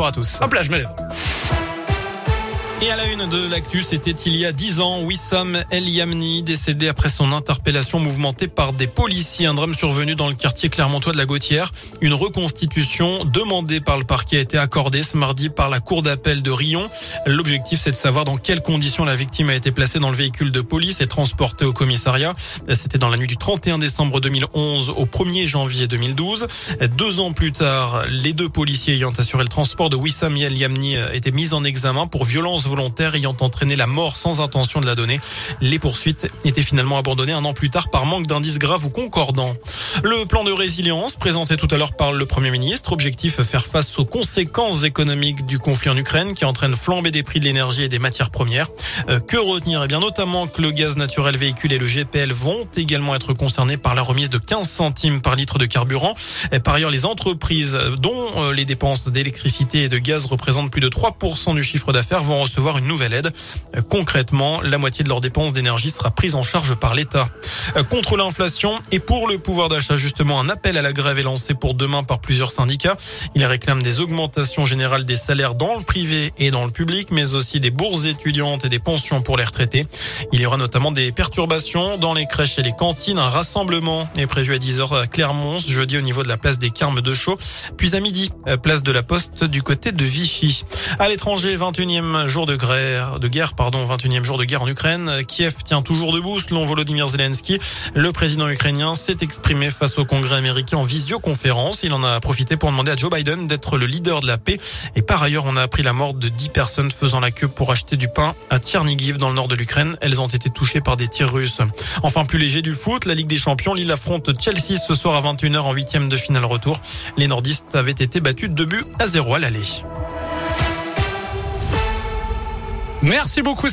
Bonjour à tous. Hop là, je me lève. Et à la une de l'actu, c'était il y a dix ans, Wissam El Yamni, décédé après son interpellation mouvementée par des policiers. Un drame survenu dans le quartier clermontois de la Gautière. Une reconstitution demandée par le parquet a été accordée ce mardi par la cour d'appel de Rion. L'objectif, c'est de savoir dans quelles conditions la victime a été placée dans le véhicule de police et transportée au commissariat. C'était dans la nuit du 31 décembre 2011 au 1er janvier 2012. Deux ans plus tard, les deux policiers ayant assuré le transport de Wissam El Yamni étaient mis en examen pour violence volontaire ayant entraîné la mort sans intention de la donner. Les poursuites étaient finalement abandonnées un an plus tard par manque d'indices graves ou concordants. Le plan de résilience présenté tout à l'heure par le Premier ministre, objectif faire face aux conséquences économiques du conflit en Ukraine qui entraîne flambée des prix de l'énergie et des matières premières. Euh, que retenir? Eh bien notamment que le gaz naturel véhicule et le GPL vont également être concernés par la remise de 15 centimes par litre de carburant. Par ailleurs, les entreprises dont euh, les dépenses d'électricité et de gaz représentent plus de 3% du chiffre d'affaires vont recevoir recevoir une nouvelle aide. Euh, concrètement, la moitié de leurs dépenses d'énergie sera prise en charge par l'État. Euh, contre l'inflation et pour le pouvoir d'achat, justement, un appel à la grève est lancé pour demain par plusieurs syndicats. Ils réclament des augmentations générales des salaires dans le privé et dans le public, mais aussi des bourses étudiantes et des pensions pour les retraités. Il y aura notamment des perturbations dans les crèches et les cantines. Un rassemblement est prévu à 10h à Clermont, jeudi au niveau de la place des Carmes de Chaux, puis à midi, euh, place de la Poste du côté de Vichy. À l'étranger, 21e jour guerre, de guerre, pardon, 21e jour de guerre en Ukraine. Kiev tient toujours debout selon Volodymyr Zelensky. Le président ukrainien s'est exprimé face au Congrès américain en visioconférence. Il en a profité pour demander à Joe Biden d'être le leader de la paix. Et par ailleurs, on a appris la mort de 10 personnes faisant la queue pour acheter du pain à Tchernigiv dans le nord de l'Ukraine. Elles ont été touchées par des tirs russes. Enfin, plus léger du foot, la Ligue des Champions, Lille affronte Chelsea ce soir à 21h en huitième de finale retour. Les nordistes avaient été battus de buts à zéro à l'aller. Merci beaucoup.